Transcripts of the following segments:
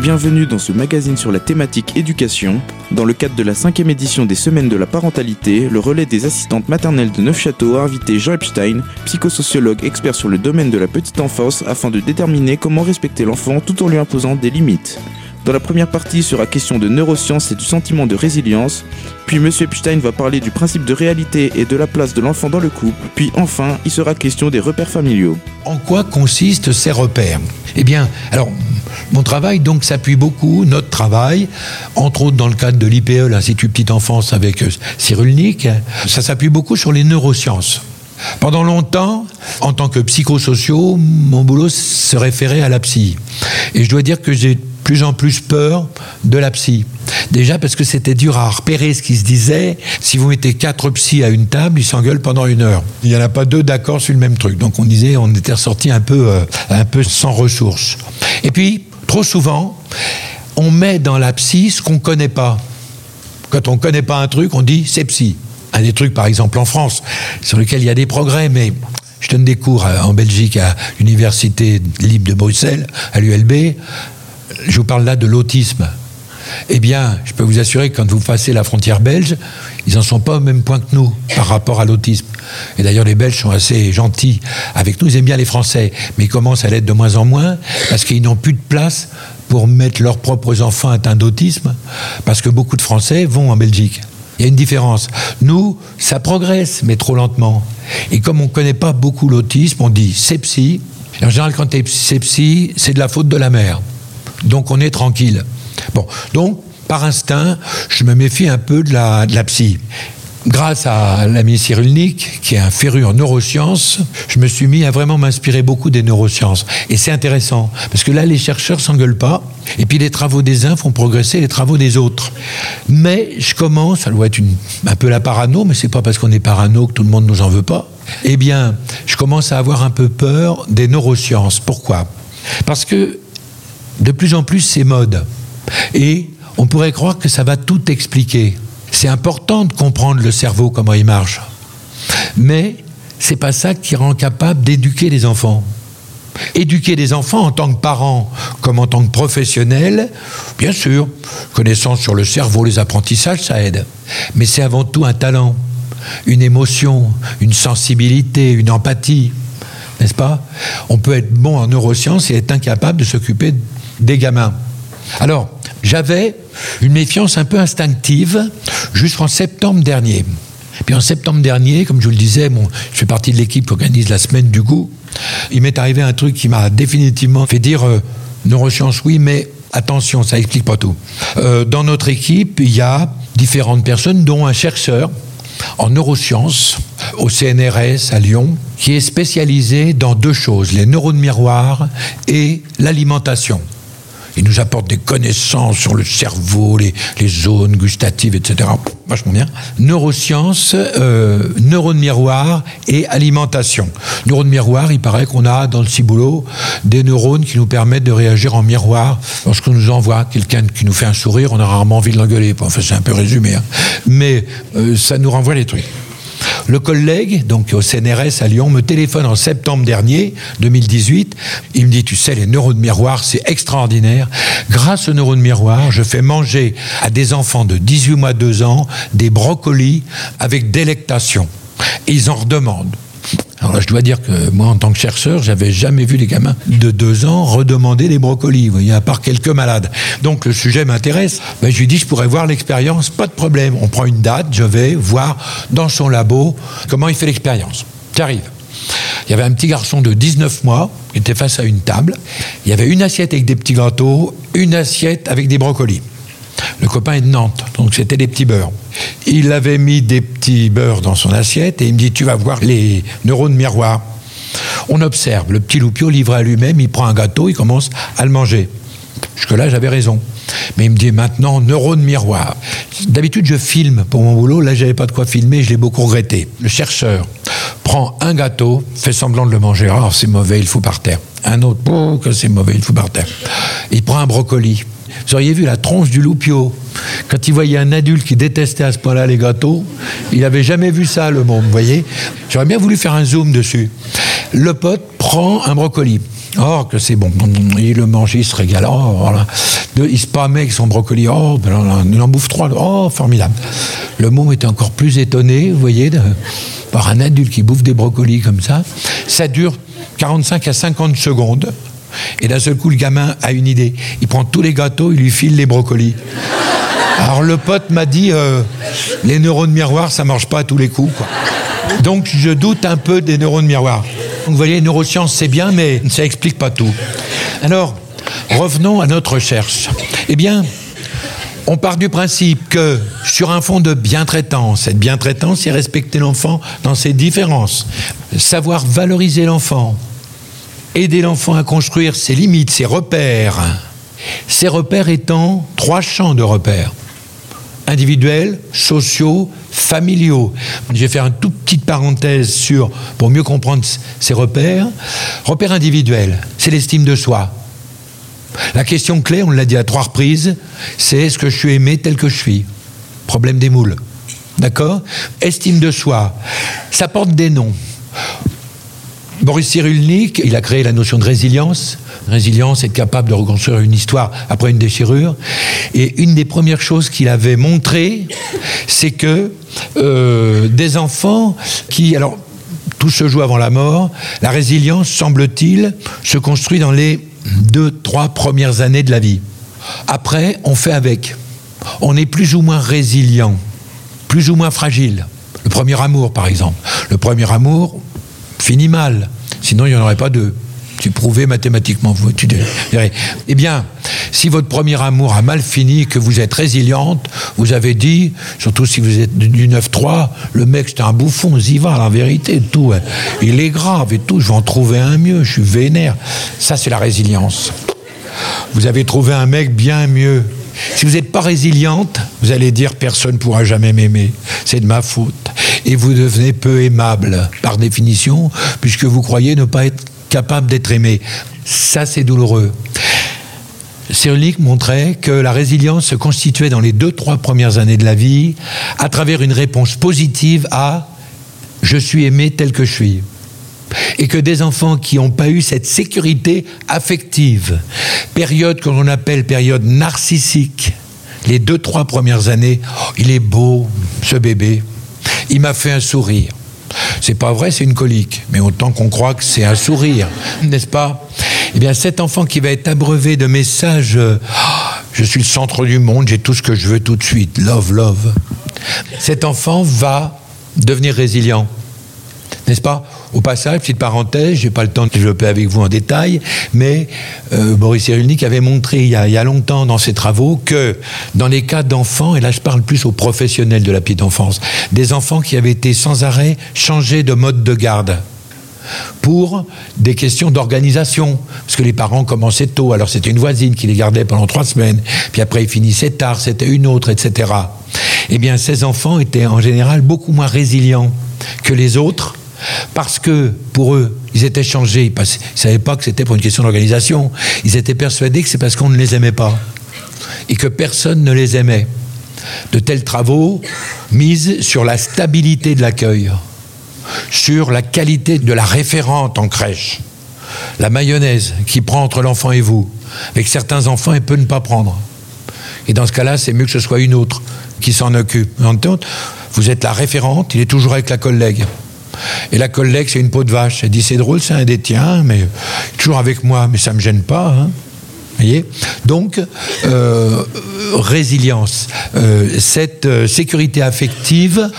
bienvenue dans ce magazine sur la thématique éducation. Dans le cadre de la cinquième édition des Semaines de la parentalité, le relais des assistantes maternelles de Neufchâteau a invité Jean Epstein, psychosociologue expert sur le domaine de la petite enfance, afin de déterminer comment respecter l'enfant tout en lui imposant des limites. Dans la première partie, il sera question de neurosciences et du sentiment de résilience. Puis M. Epstein va parler du principe de réalité et de la place de l'enfant dans le couple. Puis enfin, il sera question des repères familiaux. En quoi consistent ces repères? Eh bien, alors, mon travail donc s'appuie beaucoup, notre travail, entre autres dans le cadre de l'IPE, l'Institut Petite Enfance avec euh, Cyrulnik, ça s'appuie beaucoup sur les neurosciences. Pendant longtemps, en tant que psychosociaux, mon boulot se référait à la psy. Et je dois dire que j'ai plus en plus peur de la psy. Déjà parce que c'était dur à repérer ce qui se disait. Si vous mettez quatre psys à une table, ils s'engueulent pendant une heure. Il n'y en a pas deux d'accord sur le même truc. Donc on disait, on était ressorti un peu, euh, un peu sans ressources. Et puis, trop souvent, on met dans la psy ce qu'on ne connaît pas. Quand on ne connaît pas un truc, on dit c'est psy. Un des trucs, par exemple, en France, sur lequel il y a des progrès, mais je donne des cours en Belgique à l'Université libre de Bruxelles, à l'ULB je vous parle là de l'autisme. Eh bien, je peux vous assurer que quand vous passez la frontière belge, ils n'en sont pas au même point que nous par rapport à l'autisme. Et d'ailleurs, les Belges sont assez gentils avec nous, ils aiment bien les Français, mais ils commencent à l'être de moins en moins parce qu'ils n'ont plus de place pour mettre leurs propres enfants atteints d'autisme, parce que beaucoup de Français vont en Belgique. Il y a une différence. Nous, ça progresse, mais trop lentement. Et comme on ne connaît pas beaucoup l'autisme, on dit psy. en général, quand c'est psy, c'est de la faute de la mère. Donc on est tranquille. Bon, donc par instinct, je me méfie un peu de la, psy. Grâce à l'ami Cyrulnik, qui est un féru en neurosciences, je me suis mis à vraiment m'inspirer beaucoup des neurosciences. Et c'est intéressant, parce que là, les chercheurs s'engueulent pas, et puis les travaux des uns font progresser les travaux des autres. Mais je commence, ça doit être un peu la parano, mais c'est pas parce qu'on est parano que tout le monde nous en veut pas. Eh bien, je commence à avoir un peu peur des neurosciences. Pourquoi? Parce que de plus en plus c'est mode. Et on pourrait croire que ça va tout expliquer. C'est important de comprendre le cerveau, comment il marche. Mais c'est pas ça qui rend capable d'éduquer les enfants. Éduquer des enfants en tant que parents comme en tant que professionnels, bien sûr, connaissance sur le cerveau, les apprentissages, ça aide. Mais c'est avant tout un talent, une émotion, une sensibilité, une empathie, n'est-ce pas? On peut être bon en neurosciences et être incapable de s'occuper des gamins. Alors, j'avais une méfiance un peu instinctive jusqu'en septembre dernier. Puis en septembre dernier, comme je vous le disais, bon, je fais partie de l'équipe qui organise la semaine du goût. Il m'est arrivé un truc qui m'a définitivement fait dire neurosciences oui, mais attention, ça explique pas tout. Euh, dans notre équipe, il y a différentes personnes, dont un chercheur en neurosciences au CNRS à Lyon, qui est spécialisé dans deux choses, les neurones miroirs et l'alimentation. Il nous apporte des connaissances sur le cerveau, les, zones gustatives, etc. Vachement bien. Neurosciences, euh, neurones miroirs et alimentation. Neurones miroirs, il paraît qu'on a dans le ciboulot des neurones qui nous permettent de réagir en miroir. Lorsqu'on nous envoie quelqu'un qui nous fait un sourire, on a rarement envie de l'engueuler. Enfin, c'est un peu résumé. Hein. Mais euh, ça nous renvoie les trucs. Le collègue, donc au CNRS à Lyon, me téléphone en septembre dernier, 2018. Il me dit, tu sais, les neurones miroirs, c'est extraordinaire. Grâce aux neurones miroirs, je fais manger à des enfants de 18 mois, 2 ans, des brocolis avec délectation. Ils en redemandent. Alors là, je dois dire que moi, en tant que chercheur, j'avais jamais vu les gamins de deux ans redemander des brocolis, vous voyez, à part quelques malades. Donc le sujet m'intéresse. Ben, je lui dis, je pourrais voir l'expérience, pas de problème. On prend une date, je vais voir dans son labo comment il fait l'expérience. J'arrive. Il y avait un petit garçon de 19 mois qui était face à une table. Il y avait une assiette avec des petits gâteaux, une assiette avec des brocolis. Le copain est de Nantes, donc c'était des petits beurres. Il avait mis des petits beurres dans son assiette et il me dit Tu vas voir les neurones miroirs. On observe, le petit loupio livré à lui-même, il prend un gâteau, il commence à le manger. Jusque-là, j'avais raison. Mais il me dit maintenant, neurones miroirs. D'habitude, je filme pour mon boulot. Là, j'avais pas de quoi filmer, je l'ai beaucoup regretté. Le chercheur prend un gâteau, fait semblant de le manger. Ah, c'est mauvais, il faut par terre. Un autre, oh, que c'est mauvais, il faut par terre. Il prend un brocoli. Vous auriez vu la tronche du loupio. Quand il voyait un adulte qui détestait à ce point-là les gâteaux, il n'avait jamais vu ça, le monde, vous voyez J'aurais bien voulu faire un zoom dessus. Le pote prend un brocoli. Oh, que c'est bon. Il le mange, il se régale. Oh, voilà. il se pammait avec son brocoli. Oh, ben, il en bouffe trois. Oh, formidable. Le môme était encore plus étonné, vous voyez, par un adulte qui bouffe des brocolis comme ça. Ça dure 45 à 50 secondes. Et d'un seul coup, le gamin a une idée. Il prend tous les gâteaux, il lui file les brocolis. Alors le pote m'a dit, euh, les neurones miroirs, ça marche pas à tous les coups. Donc je doute un peu des neurones miroirs. Donc vous voyez, neurosciences, c'est bien, mais ça explique pas tout. Alors, revenons à notre recherche. Eh bien, on part du principe que sur un fond de bien-traitance, cette bien-traitance, c'est respecter l'enfant dans ses différences, savoir valoriser l'enfant, aider l'enfant à construire ses limites, ses repères. Ces repères étant trois champs de repères individuels, sociaux, familiaux. Je vais faire une toute petite parenthèse sur, pour mieux comprendre ces repères. Repères individuels, c'est l'estime de soi. La question clé, on l'a dit à trois reprises, c'est est-ce que je suis aimé tel que je suis? Problème des moules. D'accord? Estime de soi. Ça porte des noms. Boris Cyrulnik, il a créé la notion de résilience. Résilience, être capable de reconstruire une histoire après une déchirure. Et une des premières choses qu'il avait montré, c'est que euh, des enfants qui, alors, tout se joue avant la mort. La résilience, semble-t-il, se construit dans les deux, trois premières années de la vie. Après, on fait avec. On est plus ou moins résilient, plus ou moins fragile. Le premier amour, par exemple. Le premier amour finit mal. Sinon, il n'y en aurait pas deux. Tu prouvais mathématiquement. Vous, tu. Eh bien, si votre premier amour a mal fini, que vous êtes résiliente, vous avez dit, surtout si vous êtes du 9-3, le mec c'est un bouffon, y va, la vérité, tout. Hein. Il est grave et tout, je vais en trouver un mieux, je suis vénère. Ça, c'est la résilience. Vous avez trouvé un mec bien mieux. Si vous n'êtes pas résiliente, vous allez dire personne ne pourra jamais m'aimer. C'est de ma faute. Et vous devenez peu aimable, par définition, puisque vous croyez ne pas être capable d'être aimé. Ça, c'est douloureux. Cyrulnik montrait que la résilience se constituait dans les deux, trois premières années de la vie à travers une réponse positive à je suis aimé tel que je suis. Et que des enfants qui n'ont pas eu cette sécurité affective, période que l'on appelle période narcissique, les deux, trois premières années, oh, il est beau, ce bébé, il m'a fait un sourire. C'est pas vrai, c'est une colique. Mais autant qu'on croit que c'est un sourire, n'est-ce pas? Eh bien, cet enfant qui va être abreuvé de messages euh, Je suis le centre du monde, j'ai tout ce que je veux tout de suite, love, love. Cet enfant va devenir résilient n'est-ce pas Au passage, petite parenthèse, je n'ai pas le temps de développer avec vous en détail, mais euh, Boris Cyrulnik avait montré il y, a, longtemps dans ses travaux que dans les cas d'enfants, et là je parle plus aux professionnels de la petite enfance, des enfants qui avaient été sans arrêt changés de mode de garde pour des questions d'organisation. Parce que les parents commençaient tôt, alors c'était une voisine qui les gardait pendant trois semaines, puis après ils finissaient tard, c'était une autre, etc. Eh bien, ces enfants étaient en général beaucoup moins résilients que les autres, parce que pour eux, ils étaient changés, ils ne savaient pas que c'était pour une question d'organisation, ils étaient persuadés que c'est parce qu'on ne les aimait pas, et que personne ne les aimait. De tels travaux misent sur la stabilité de l'accueil, sur la qualité de la référente en crèche, la mayonnaise qui prend entre l'enfant et vous. Avec certains enfants, elle peut ne pas prendre. Et dans ce cas-là, c'est mieux que ce soit une autre qui s'en occupe. Vous êtes la référente, il est toujours avec la collègue. Et la collègue, c'est une peau de vache. Elle dit c'est drôle, c'est un des tiens, mais toujours avec moi, mais ça ne me gêne pas. Hein. Voyez? Donc, euh, résilience. Euh, cette euh, sécurité affective,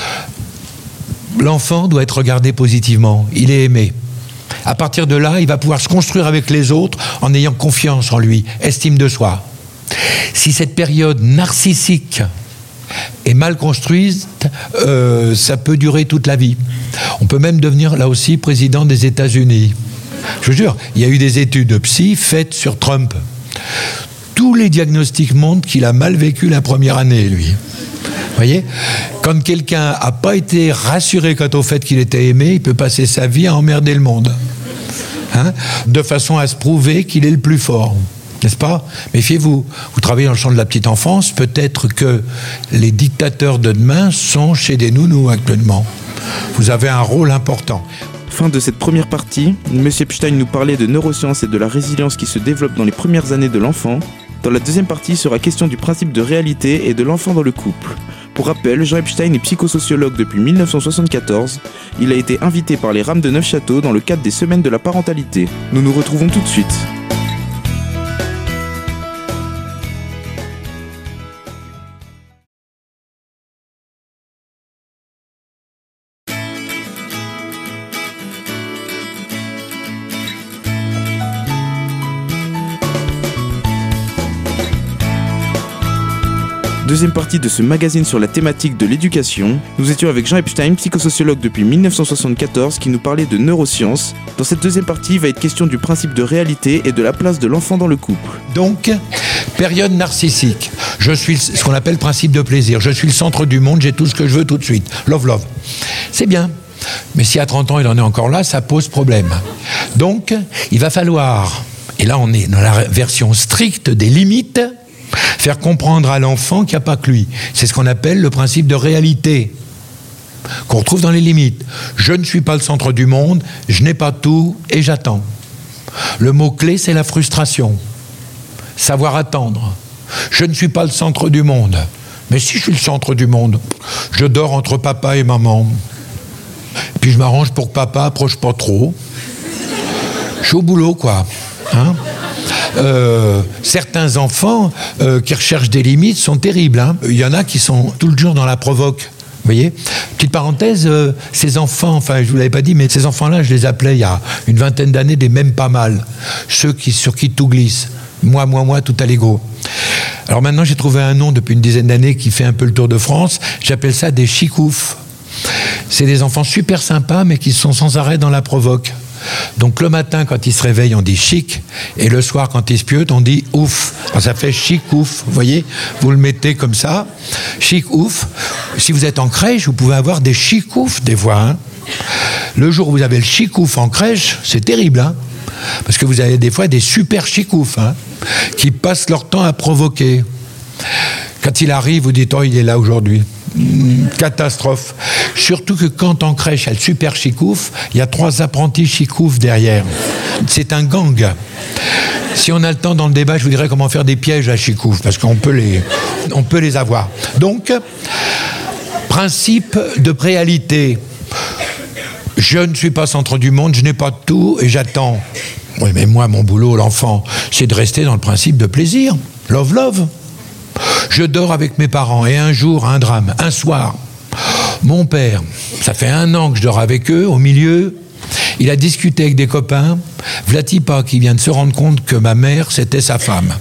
l'enfant doit être regardé positivement. Il est aimé. À partir de là, il va pouvoir se construire avec les autres en ayant confiance en lui, estime de soi. Si cette période narcissique est mal construite, euh, ça peut durer toute la vie. On peut même devenir là aussi président des États-Unis. Je vous jure, il y a eu des études de psy faites sur Trump. Tous les diagnostics montrent qu'il a mal vécu la première année, lui. Vous voyez Quand quelqu'un n'a pas été rassuré quant au fait qu'il était aimé, il peut passer sa vie à emmerder le monde. Hein de façon à se prouver qu'il est le plus fort n'est-ce pas Méfiez-vous. Vous travaillez dans le champ de la petite enfance, peut-être que les dictateurs de demain sont chez des nounous actuellement. Vous avez un rôle important. Fin de cette première partie, M. Epstein nous parlait de neurosciences et de la résilience qui se développe dans les premières années de l'enfant. Dans la deuxième partie sera question du principe de réalité et de l'enfant dans le couple. Pour rappel, Jean Epstein est psychosociologue depuis 1974. Il a été invité par les Rames de Neufchâteau dans le cadre des Semaines de la parentalité. Nous nous retrouvons tout de suite. Deuxième partie de ce magazine sur la thématique de l'éducation. Nous étions avec Jean Epstein, psychosociologue depuis 1974, qui nous parlait de neurosciences. Dans cette deuxième partie, il va être question du principe de réalité et de la place de l'enfant dans le couple. Donc, période narcissique. Je suis ce qu'on appelle principe de plaisir. Je suis le centre du monde, j'ai tout ce que je veux tout de suite. Love, love. C'est bien. Mais si à 30 ans il en est encore là, ça pose problème. Donc, il va falloir, et là on est dans la version stricte des limites, Faire comprendre à l'enfant qu'il n'y a pas que lui. C'est ce qu'on appelle le principe de réalité, qu'on retrouve dans les limites. Je ne suis pas le centre du monde, je n'ai pas tout et j'attends. Le mot-clé, c'est la frustration. Savoir attendre. Je ne suis pas le centre du monde. Mais si je suis le centre du monde, je dors entre papa et maman. Puis je m'arrange pour que papa approche pas trop. Je suis au boulot, quoi. Hein euh, certains enfants euh, qui recherchent des limites sont terribles. Hein. Il y en a qui sont tout le jour dans la provoque. Vous voyez Petite parenthèse, euh, ces enfants, enfin je ne vous l'avais pas dit, mais ces enfants-là, je les appelais il y a une vingtaine d'années des même pas mal. Ceux qui, sur qui tout glisse. Moi, moi, moi, tout à l'ego. Alors maintenant, j'ai trouvé un nom depuis une dizaine d'années qui fait un peu le tour de France. J'appelle ça des chicoufs. C'est des enfants super sympas, mais qui sont sans arrêt dans la provoque. Donc le matin, quand il se réveille, on dit chic, et le soir, quand il se pieute, on dit ouf. ça fait chic ouf, vous voyez Vous le mettez comme ça, chic ouf. Si vous êtes en crèche, vous pouvez avoir des chic ouf des fois. Hein. le jour où vous avez le chic ouf en crèche, c'est terrible, hein parce que vous avez des fois des super chicoufs hein, qui passent leur temps à provoquer. Quand il arrive, vous dites Oh, il est là aujourd'hui catastrophe. Surtout que quand en crèche, il y a le super chicouf, il y a trois apprentis chicouf derrière. C'est un gang. Si on a le temps dans le débat, je vous dirais comment faire des pièges à chicouf, parce qu'on peut les, peut les avoir. Donc, principe de réalité. Je ne suis pas centre du monde, je n'ai pas tout et j'attends. Oui, mais moi, mon boulot, l'enfant, c'est de rester dans le principe de plaisir. Love, love. Je dors avec mes parents et un jour, un drame, un soir, mon père, ça fait un an que je dors avec eux, au milieu, il a discuté avec des copains, Vlatipa qui vient de se rendre compte que ma mère, c'était sa femme.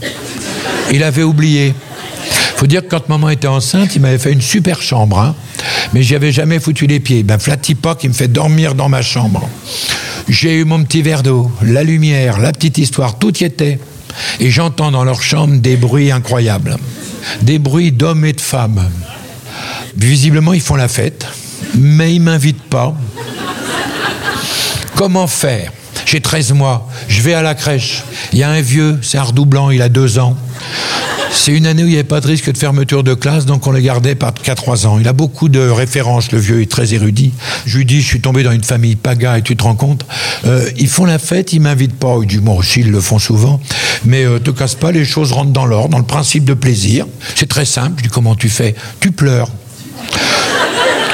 Il avait oublié. Faut dire que quand maman était enceinte, il m'avait fait une super chambre, hein, mais j'y avais jamais foutu les pieds. Ben, Vlatipa qui me fait dormir dans ma chambre. J'ai eu mon petit verre d'eau, la lumière, la petite histoire, tout y était. Et j'entends dans leur chambre des bruits incroyables des bruits d'hommes et de femmes. Visiblement, ils font la fête, mais ils m'invitent pas. Comment faire? J'ai 13 mois, je vais à la crèche. Il y a un vieux, c'est un redoublant, il a deux ans. C'est une année où il n'y avait pas de risque de fermeture de classe, donc on le gardait qu'à 3 ans. Il a beaucoup de références, le vieux est très érudit. Je lui dis, je suis tombé dans une famille paga et tu te rends compte, euh, ils font la fête, ils m'invitent pas. Il dit, moi aussi, ils le font souvent, mais euh, te casse pas, les choses rentrent dans l'ordre, dans le principe de plaisir. C'est très simple. Je dis, comment tu fais? Tu pleures.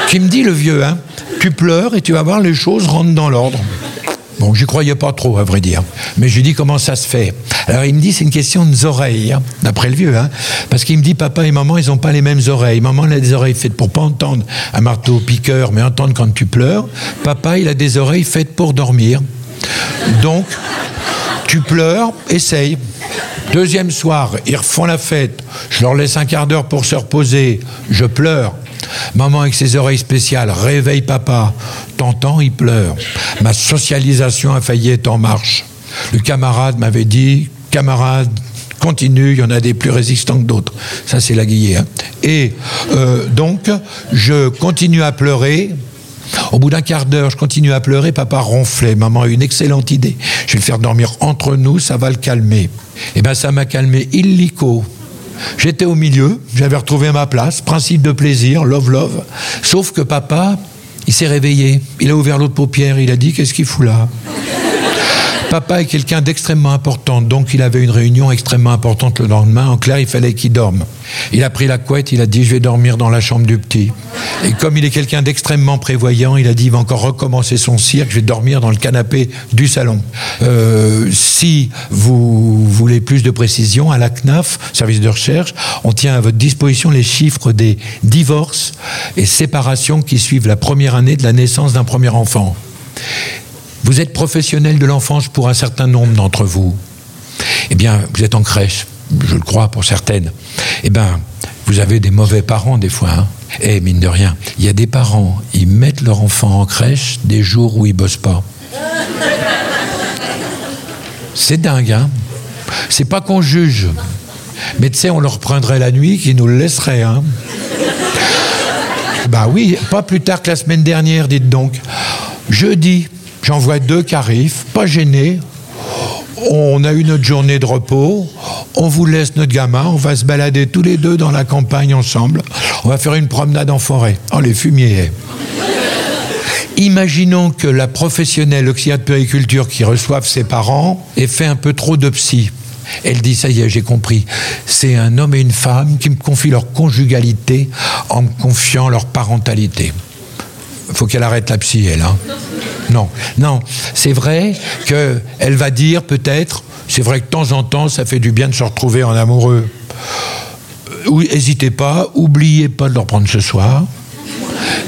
Qui me dit le vieux, hein Tu pleures et tu vas voir, les choses rentrent dans l'ordre. Bon, j'y croyais pas trop, à vrai dire. Mais je lui dis comment ça se fait? Alors il me dit c'est une question des oreilles, hein, d'après le vieux, hein, parce qu'il me dit papa et maman ils n'ont pas les mêmes oreilles. Maman a des oreilles faites pour pas entendre un marteau piqueur, mais entendre quand tu pleures. Papa il a des oreilles faites pour dormir. Donc tu pleures, essaye. Deuxième soir, ils refont la fête. Je leur laisse un quart d'heure pour se reposer. Je pleure. Maman avec ses oreilles spéciales réveille papa. T'entends, il pleure. Ma socialisation a failli être en marche. Le camarade m'avait dit, camarade, continue, il y en a des plus résistants que d'autres. Ça, c'est la guillée. Hein. Et euh, donc, je continue à pleurer. Au bout d'un quart d'heure, je continue à pleurer. Papa ronflait. Maman a une excellente idée. Je vais le faire dormir entre nous, ça va le calmer. Et eh bien, ça m'a calmé illico. J'étais au milieu, j'avais retrouvé ma place, principe de plaisir, love, love. Sauf que papa, il s'est réveillé, il a ouvert l'autre paupière, il a dit Qu'est-ce qu'il fout là? Papa est quelqu'un d'extrêmement important, donc il avait une réunion extrêmement importante le lendemain. En clair, il fallait qu'il dorme. Il a pris la couette, il a dit je vais dormir dans la chambre du petit. Et comme il est quelqu'un d'extrêmement prévoyant, il a dit il va encore recommencer son cirque, je vais dormir dans le canapé du salon. Euh, si vous voulez plus de précision, à la CNAF, service de recherche, on tient à votre disposition les chiffres des divorces et séparations qui suivent la première année de la naissance d'un premier enfant. Vous êtes professionnel de l'enfance pour un certain nombre d'entre vous. Eh bien, vous êtes en crèche, je le crois pour certaines. Eh bien, vous avez des mauvais parents des fois. Hein. Eh, mine de rien, il y a des parents, ils mettent leur enfant en crèche des jours où ils bossent pas. C'est dingue, hein C'est pas qu'on juge. Mais tu sais, on leur prendrait la nuit qui nous le laisserait, hein Bah oui, pas plus tard que la semaine dernière, dites donc. Jeudi, j'en vois deux qui arrivent, pas gênés. On a eu notre journée de repos, on vous laisse notre gamin, on va se balader tous les deux dans la campagne ensemble, on va faire une promenade en forêt. Oh, les fumiers. Imaginons que la professionnelle auxiliaire de périculture qui reçoive ses parents ait fait un peu trop de psy. Elle dit, ça y est, j'ai compris. C'est un homme et une femme qui me confient leur conjugalité en me confiant leur parentalité. Faut qu'elle arrête la psy, elle. Hein. Non, non. C'est vrai qu'elle va dire peut-être, c'est vrai que de temps en temps, ça fait du bien de se retrouver en amoureux. N'hésitez pas, oubliez pas de leur prendre ce soir.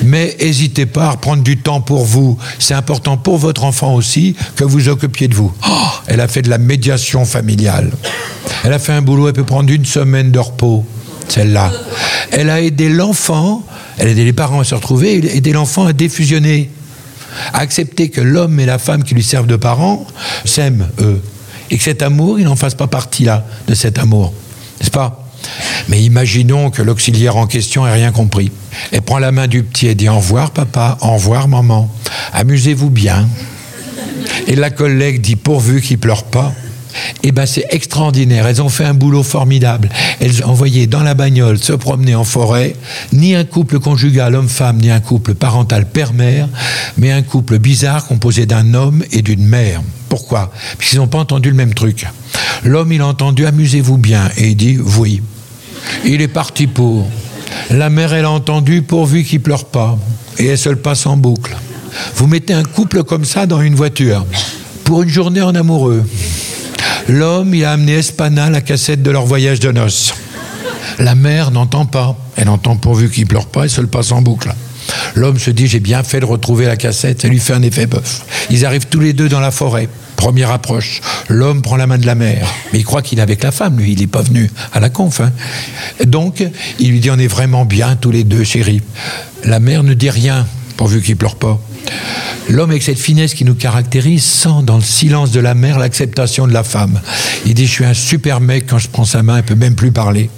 Mais n'hésitez pas à reprendre du temps pour vous. C'est important pour votre enfant aussi que vous occupiez de vous. Oh, elle a fait de la médiation familiale. Elle a fait un boulot, elle peut prendre une semaine de repos, celle-là. Elle a aidé l'enfant, elle a aidé les parents à se retrouver, aidé l'enfant à défusionner. À accepter que l'homme et la femme qui lui servent de parents s'aiment, eux. Et que cet amour, il n'en fasse pas partie là, de cet amour. N'est-ce pas? Mais imaginons que l'auxiliaire en question ait rien compris. Elle prend la main du petit et dit Au revoir, papa, au revoir, maman. Amusez-vous bien. Et la collègue dit Pourvu qu'il pleure pas. Eh bien, c'est extraordinaire. Elles ont fait un boulot formidable. Elles ont envoyé dans la bagnole se promener en forêt, ni un couple conjugal homme-femme, ni un couple parental père-mère, mais un couple bizarre composé d'un homme et d'une mère. Pourquoi? Parce qu'ils n'ont pas entendu le même truc. L'homme, il a entendu Amusez-vous bien, et il dit Oui. Il est parti pour. La mère, elle a entendu pourvu qu'il pleure pas. Et elle se le passe en boucle. Vous mettez un couple comme ça dans une voiture pour une journée en amoureux. L'homme, il a amené Espana la cassette de leur voyage de noces. La mère n'entend pas. Elle entend pourvu qu'il pleure pas et se le passe en boucle. L'homme se dit j'ai bien fait de retrouver la cassette, ça lui fait un effet bœuf. Ils arrivent tous les deux dans la forêt. Première approche, l'homme prend la main de la mère, mais il croit qu'il est avec la femme, lui, il n'est pas venu à la conf. Hein. Donc, il lui dit on est vraiment bien tous les deux, chérie. La mère ne dit rien, pourvu qu'il pleure pas. L'homme avec cette finesse qui nous caractérise sent dans le silence de la mère l'acceptation de la femme. Il dit, je suis un super mec quand je prends sa main, il peut même plus parler.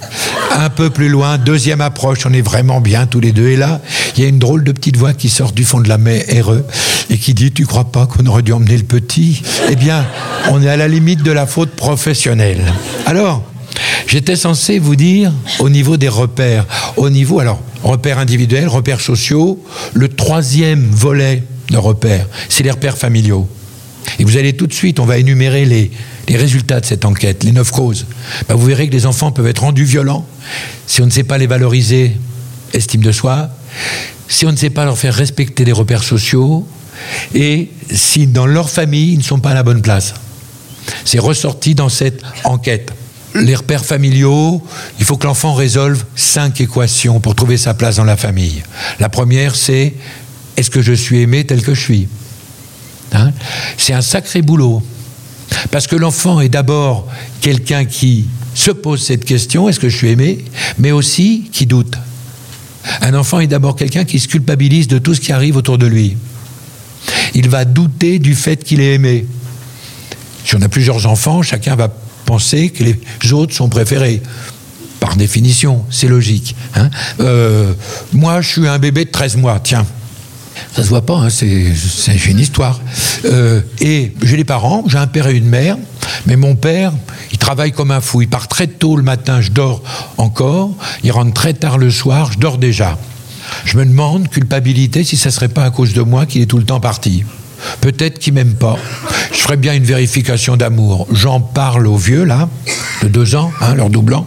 Un peu plus loin, deuxième approche, on est vraiment bien tous les deux. Et là, il y a une drôle de petite voix qui sort du fond de la mer, RE, et qui dit, tu crois pas qu'on aurait dû emmener le petit? Eh bien, on est à la limite de la faute professionnelle. Alors, J'étais censé vous dire au niveau des repères, au niveau, alors, repères individuels, repères sociaux, le troisième volet de repères, c'est les repères familiaux. Et vous allez tout de suite, on va énumérer les, résultats de cette enquête, les neuf causes. Ben, vous verrez que les enfants peuvent être rendus violents si on ne sait pas les valoriser, estime de soi, si on ne sait pas leur faire respecter les repères sociaux, et si dans leur famille, ils ne sont pas à la bonne place. C'est ressorti dans cette enquête. Les repères familiaux, il faut que l'enfant résolve cinq équations pour trouver sa place dans la famille. La première, c'est est-ce que je suis aimé tel que je suis hein C'est un sacré boulot. Parce que l'enfant est d'abord quelqu'un qui se pose cette question, est-ce que je suis aimé Mais aussi qui doute. Un enfant est d'abord quelqu'un qui se culpabilise de tout ce qui arrive autour de lui. Il va douter du fait qu'il est aimé. Si on a plusieurs enfants, chacun va penser que les autres sont préférés. Par définition, c'est logique. Hein euh, moi, je suis un bébé de 13 mois, tiens. Ça se voit pas, hein, c'est une histoire. Euh, et j'ai les parents, j'ai un père et une mère, mais mon père, il travaille comme un fou. Il part très tôt le matin, je dors encore. Il rentre très tard le soir, je dors déjà. Je me demande, culpabilité, si ça serait pas à cause de moi qu'il est tout le temps parti. Peut-être qu'il m'aime pas. Je ferais bien une vérification d'amour. J'en parle au vieux, là, de deux ans, hein, leur doublant.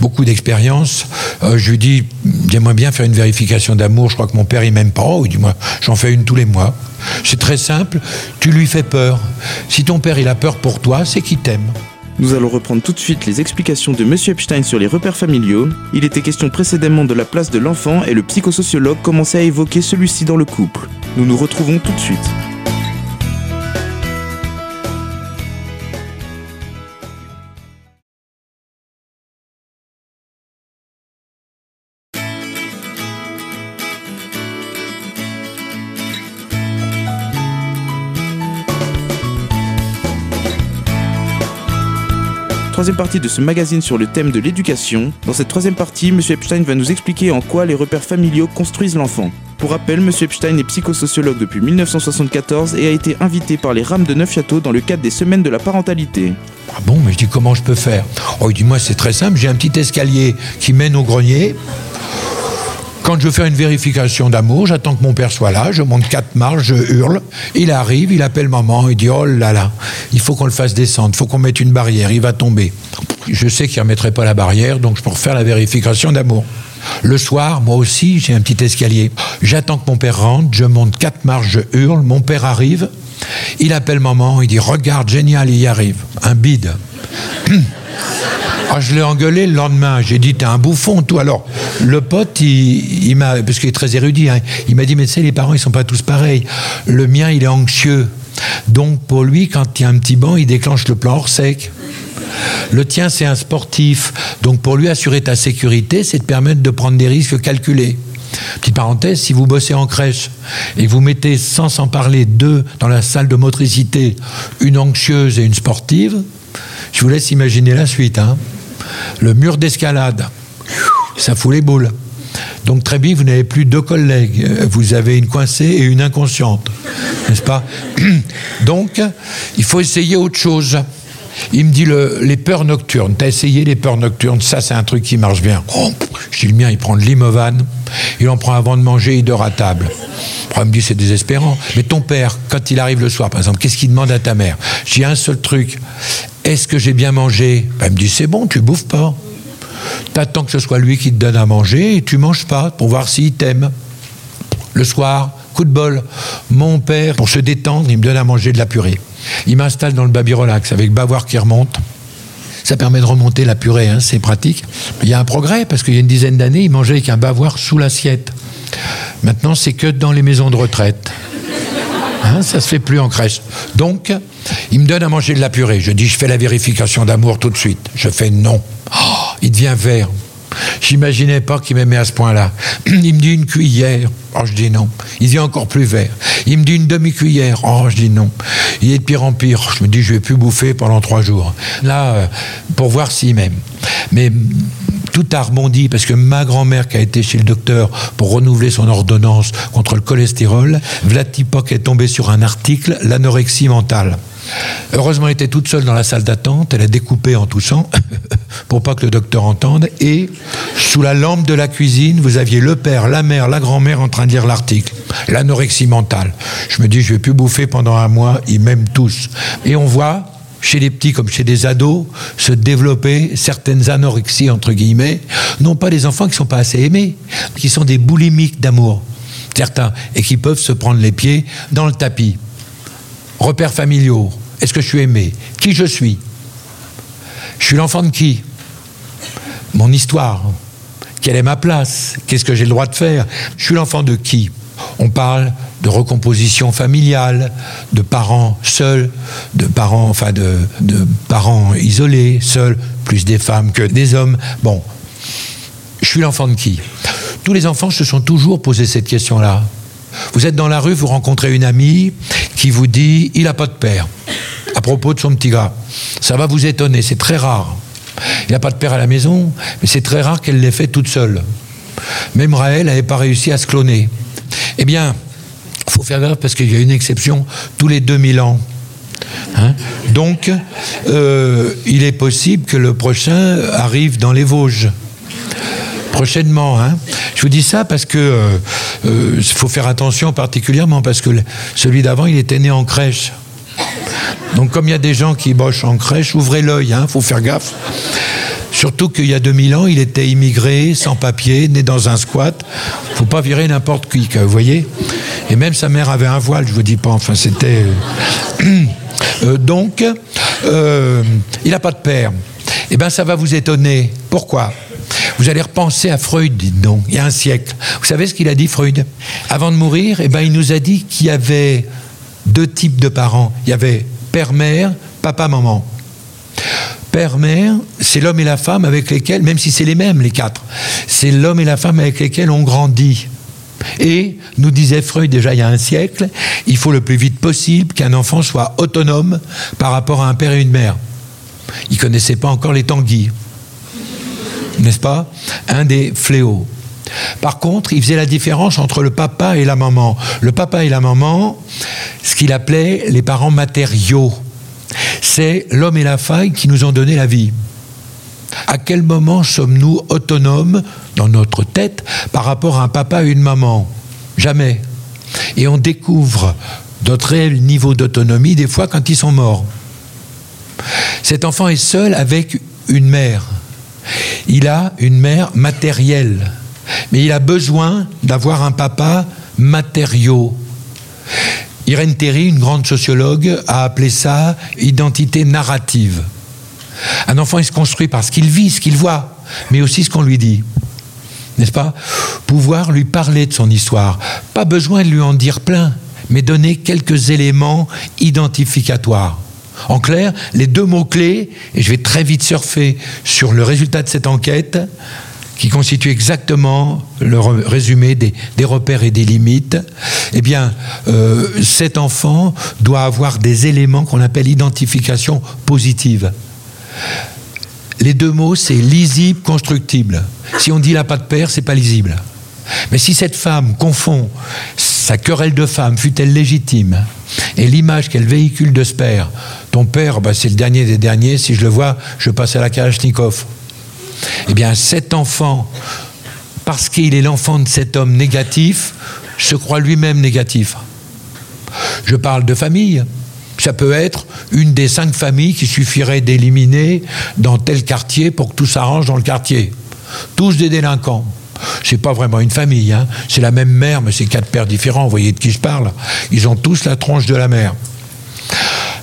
Beaucoup d'expérience. Euh, je lui dis, j'aimerais bien faire une vérification d'amour. Je crois que mon père, il m'aime pas. Il dit, moi, j'en fais une tous les mois. C'est très simple. Tu lui fais peur. Si ton père, il a peur pour toi, c'est qu'il t'aime. Nous allons reprendre tout de suite les explications de M. Epstein sur les repères familiaux. Il était question précédemment de la place de l'enfant et le psychosociologue commençait à évoquer celui-ci dans le couple. Nous nous retrouvons tout de suite. Troisième partie de ce magazine sur le thème de l'éducation. Dans cette troisième partie, M. Epstein va nous expliquer en quoi les repères familiaux construisent l'enfant. Pour rappel, M. Epstein est psychosociologue depuis 1974 et a été invité par les Rames de Neufchâteau dans le cadre des Semaines de la parentalité. Ah bon, mais je dis comment je peux faire? Oh, il dit moi c'est très simple, j'ai un petit escalier qui mène au grenier. Quand je veux faire une vérification d'amour, j'attends que mon père soit là, je monte quatre marches, je hurle. Il arrive, il appelle maman, il dit Oh là là, il faut qu'on le fasse descendre, il faut qu'on mette une barrière, il va tomber. Je sais qu'il ne remettrait pas la barrière, donc je peux refaire la vérification d'amour. Le soir, moi aussi, j'ai un petit escalier. J'attends que mon père rentre, je monte quatre marches, je hurle, mon père arrive, il appelle maman, il dit Regarde, génial, il y arrive. Un bide. Ah, je l'ai engueulé le lendemain. J'ai dit, t'es un bouffon, toi. Alors, le pote, il, m'a, parce qu'il est très érudit, hein, il m'a dit, mais tu sais, les parents, ils sont pas tous pareils. Le mien, il est anxieux. Donc, pour lui, quand il y a un petit banc, il déclenche le plan hors sec. Le tien, c'est un sportif. Donc, pour lui, assurer ta sécurité, c'est de permettre de prendre des risques calculés. Petite parenthèse, si vous bossez en crèche et vous mettez, sans s'en parler, deux dans la salle de motricité, une anxieuse et une sportive, je vous laisse imaginer la suite. Hein. Le mur d'escalade, ça fout les boules. Donc très vite, vous n'avez plus deux collègues. Vous avez une coincée et une inconsciente. N'est-ce pas? Donc, il faut essayer autre chose. Il me dit les peurs nocturnes. T'as essayé les peurs nocturnes? Ça, c'est un truc qui marche bien. Oh, je dis le mien, il prend de l'imovan. Il en prend avant de manger, il dort à table. Il me dit c'est désespérant. Mais ton père, quand il arrive le soir, par exemple, qu'est-ce qu'il demande à ta mère? J'ai un seul truc. Est-ce que j'ai bien mangé Il me dit c'est bon, tu bouffes pas. T'attends que ce soit lui qui te donne à manger et tu manges pas pour voir s'il t'aime. Le soir, coup de bol, mon père, pour se détendre, il me donne à manger de la purée. Il m'installe dans le baby relax avec bavoir qui remonte. Ça permet de remonter la purée, hein, c'est pratique. Il y a un progrès parce qu'il y a une dizaine d'années, il mangeait avec un bavoir sous l'assiette. Maintenant, c'est que dans les maisons de retraite. Hein, ça se fait plus en crèche. Donc, il me donne à manger de la purée. Je dis, je fais la vérification d'amour tout de suite. Je fais non. Oh, il devient vert. J'imaginais pas qu'il m'aimait à ce point-là. Il me dit une cuillère. Oh, je dis non. Il dit encore plus vert. Il me dit une demi-cuillère. Oh, je dis non. Il est de pire en pire. Je me dis, je vais plus bouffer pendant trois jours. Là, euh, pour voir s'il m'aime. Mais tout a rebondi parce que ma grand-mère qui a été chez le docteur pour renouveler son ordonnance contre le cholestérol, Vlatipoc est tombée sur un article, l'anorexie mentale. Heureusement, elle était toute seule dans la salle d'attente. Elle a découpé en toussant pour pas que le docteur entende. Et sous la lampe de la cuisine, vous aviez le père, la mère, la grand-mère en train de lire l'article. L'anorexie mentale. Je me dis, je vais plus bouffer pendant un mois. Ils m'aiment tous. Et on voit chez les petits comme chez des ados, se développer certaines anorexies, entre guillemets, non pas des enfants qui ne sont pas assez aimés, qui sont des boulimiques d'amour, certains, et qui peuvent se prendre les pieds dans le tapis. Repères familiaux, est-ce que je suis aimé? Qui je suis? Je suis l'enfant de qui? Mon histoire. Quelle est ma place? Qu'est-ce que j'ai le droit de faire? Je suis l'enfant de qui? On parle de recomposition familiale, de parents seuls, de parents, enfin de, parents isolés, seuls, plus des femmes que des hommes. Bon, je suis l'enfant de qui? Tous les enfants se sont toujours posé cette question-là. Vous êtes dans la rue, vous rencontrez une amie qui vous dit il n'a pas de père à propos de son petit gars. Ça va vous étonner, c'est très rare. Il n'a pas de père à la maison, mais c'est très rare qu'elle l'ait fait toute seule. Même Raël n'avait pas réussi à se cloner. Eh bien, il faut faire gaffe parce qu'il y a une exception tous les 2000 ans. Hein? Donc, euh, il est possible que le prochain arrive dans les Vosges prochainement. Hein. Je vous dis ça parce que euh, il faut faire attention particulièrement parce que celui d'avant, il était né en crèche. Donc comme il y a des gens qui bochent en crèche, ouvrez l'œil, il hein, faut faire gaffe. Surtout qu'il y a 2000 ans, il était immigré, sans papier, né dans un squat. Faut pas virer n'importe qui, vous voyez. Et même sa mère avait un voile, je vous dis pas. Enfin, c'était. Euh, euh, donc, euh, il n'a pas de père. Eh bien, ça va vous étonner. Pourquoi? Vous allez repenser à Freud, dites donc, il y a un siècle. Vous savez ce qu'il a dit, Freud? Avant de mourir, eh ben, il nous a dit qu'il y avait deux types de parents. Il y avait père-mère, papa-maman. Père-mère, c'est l'homme et la femme avec lesquels, même si c'est les mêmes les quatre, c'est l'homme et la femme avec lesquels on grandit. Et, nous disait Freud déjà il y a un siècle, il faut le plus vite possible qu'un enfant soit autonome par rapport à un père et une mère. Il ne connaissait pas encore les tanguis, n'est-ce pas Un des fléaux. Par contre, il faisait la différence entre le papa et la maman. Le papa et la maman, ce qu'il appelait les parents matériaux, c'est l'homme et la femme qui nous ont donné la vie. À quel moment sommes-nous autonomes dans notre tête par rapport à un papa et une maman? Jamais. Et on découvre notre réel niveau d'autonomie des fois quand ils sont morts. Cet enfant est seul avec une mère. Il a une mère matérielle, mais il a besoin d'avoir un papa matériau. Irène Théry, une grande sociologue, a appelé ça identité narrative. Un enfant, il se construit par ce qu'il vit, ce qu'il voit, mais aussi ce qu'on lui dit. N'est-ce pas? Pouvoir lui parler de son histoire. Pas besoin de lui en dire plein, mais donner quelques éléments identificatoires. En clair, les deux mots-clés, et je vais très vite surfer sur le résultat de cette enquête, qui constitue exactement le résumé des, repères et des limites, eh bien, euh, cet enfant doit avoir des éléments qu'on appelle identification positive. Les deux mots, c'est lisible, constructible. Si on dit n'a pas de père, c'est pas lisible. Mais si cette femme confond sa querelle de femme, fut-elle légitime, et l'image qu'elle véhicule de ce père, ton père, bah, c'est le dernier des derniers, si je le vois, je passe à la Kalachnikov. Eh bien, cet enfant, parce qu'il est l'enfant de cet homme négatif, se croit lui-même négatif. Je parle de famille. Ça peut être une des cinq familles qui suffirait d'éliminer dans tel quartier pour que tout s'arrange dans le quartier. Tous des délinquants. C'est pas vraiment une famille, hein. c'est la même mère, mais c'est quatre pères différents, vous voyez de qui je parle. Ils ont tous la tronche de la mère.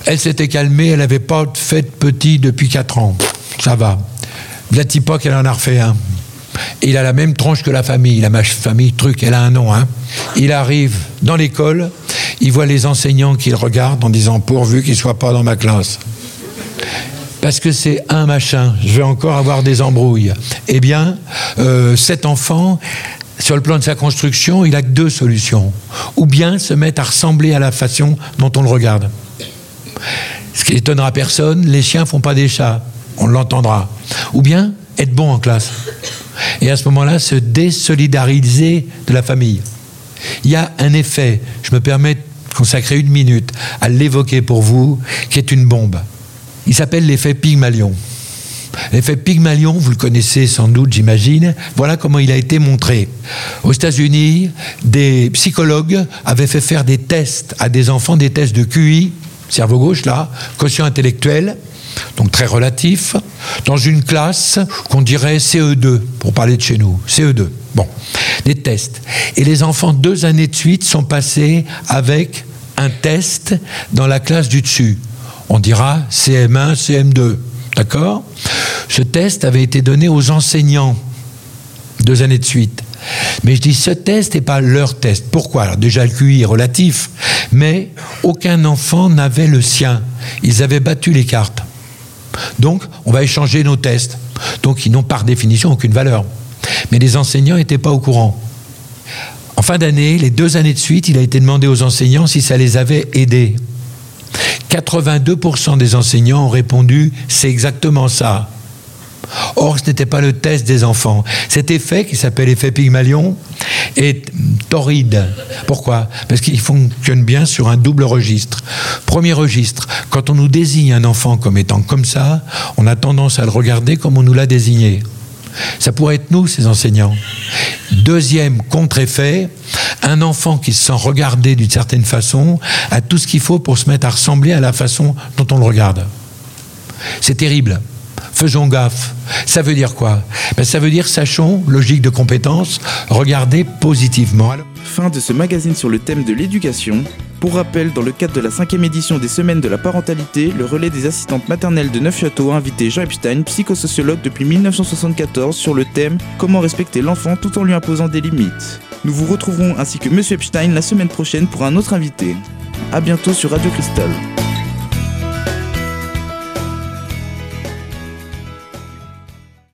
Elle s'était calmée, elle n'avait pas fait de petit depuis quatre ans. Ça va. Vlatipoc, elle en a refait un. Il a la même tronche que la famille. La famille, truc, elle a un nom. Hein. Il arrive dans l'école, il voit les enseignants qui le regardent en disant pourvu qu'il ne soit pas dans ma classe. Parce que c'est un machin, je vais encore avoir des embrouilles. Eh bien, euh, cet enfant, sur le plan de sa construction, il a deux solutions. Ou bien se mettre à ressembler à la façon dont on le regarde. Ce qui étonnera personne, les chiens font pas des chats on l'entendra. Ou bien être bon en classe. Et à ce moment-là, se désolidariser de la famille. Il y a un effet, je me permets de consacrer une minute à l'évoquer pour vous, qui est une bombe. Il s'appelle l'effet Pygmalion. L'effet Pygmalion, vous le connaissez sans doute, j'imagine. Voilà comment il a été montré. Aux États-Unis, des psychologues avaient fait faire des tests à des enfants, des tests de QI, cerveau gauche là, quotient intellectuel, donc très relatif, dans une classe qu'on dirait CE2, pour parler de chez nous, CE2. Bon, des tests. Et les enfants, deux années de suite, sont passés avec un test dans la classe du dessus. On dira CM1, CM2. D'accord? Ce test avait été donné aux enseignants, deux années de suite. Mais je dis, ce test n'est pas leur test. Pourquoi? Alors déjà, le QI est relatif, mais aucun enfant n'avait le sien. Ils avaient battu les cartes. Donc, on va échanger nos tests. Donc, ils n'ont par définition aucune valeur. Mais les enseignants n'étaient pas au courant. En fin d'année, les deux années de suite, il a été demandé aux enseignants si ça les avait aidés. 82% des enseignants ont répondu c'est exactement ça. Or, ce n'était pas le test des enfants. Cet effet, qui s'appelle effet Pygmalion, est torride. Pourquoi? Parce qu'il fonctionne bien sur un double registre. Premier registre, quand on nous désigne un enfant comme étant comme ça, on a tendance à le regarder comme on nous l'a désigné. Ça pourrait être nous, ces enseignants. Deuxième contre-effet, un enfant qui se sent regardé d'une certaine façon a tout ce qu'il faut pour se mettre à ressembler à la façon dont on le regarde. C'est terrible. Faisons gaffe. Ça veut dire quoi? Ben, Ça veut dire, sachons, logique de compétence, regardez positivement. Fin de ce magazine sur le thème de l'éducation. Pour rappel, dans le cadre de la cinquième édition des Semaines de la parentalité, le relais des assistantes maternelles de Neufchâteau a invité Jean Epstein, psychosociologue depuis 1974, sur le thème Comment respecter l'enfant tout en lui imposant des limites. Nous vous retrouverons ainsi que Monsieur Epstein la semaine prochaine pour un autre invité. A bientôt sur Radio Cristal.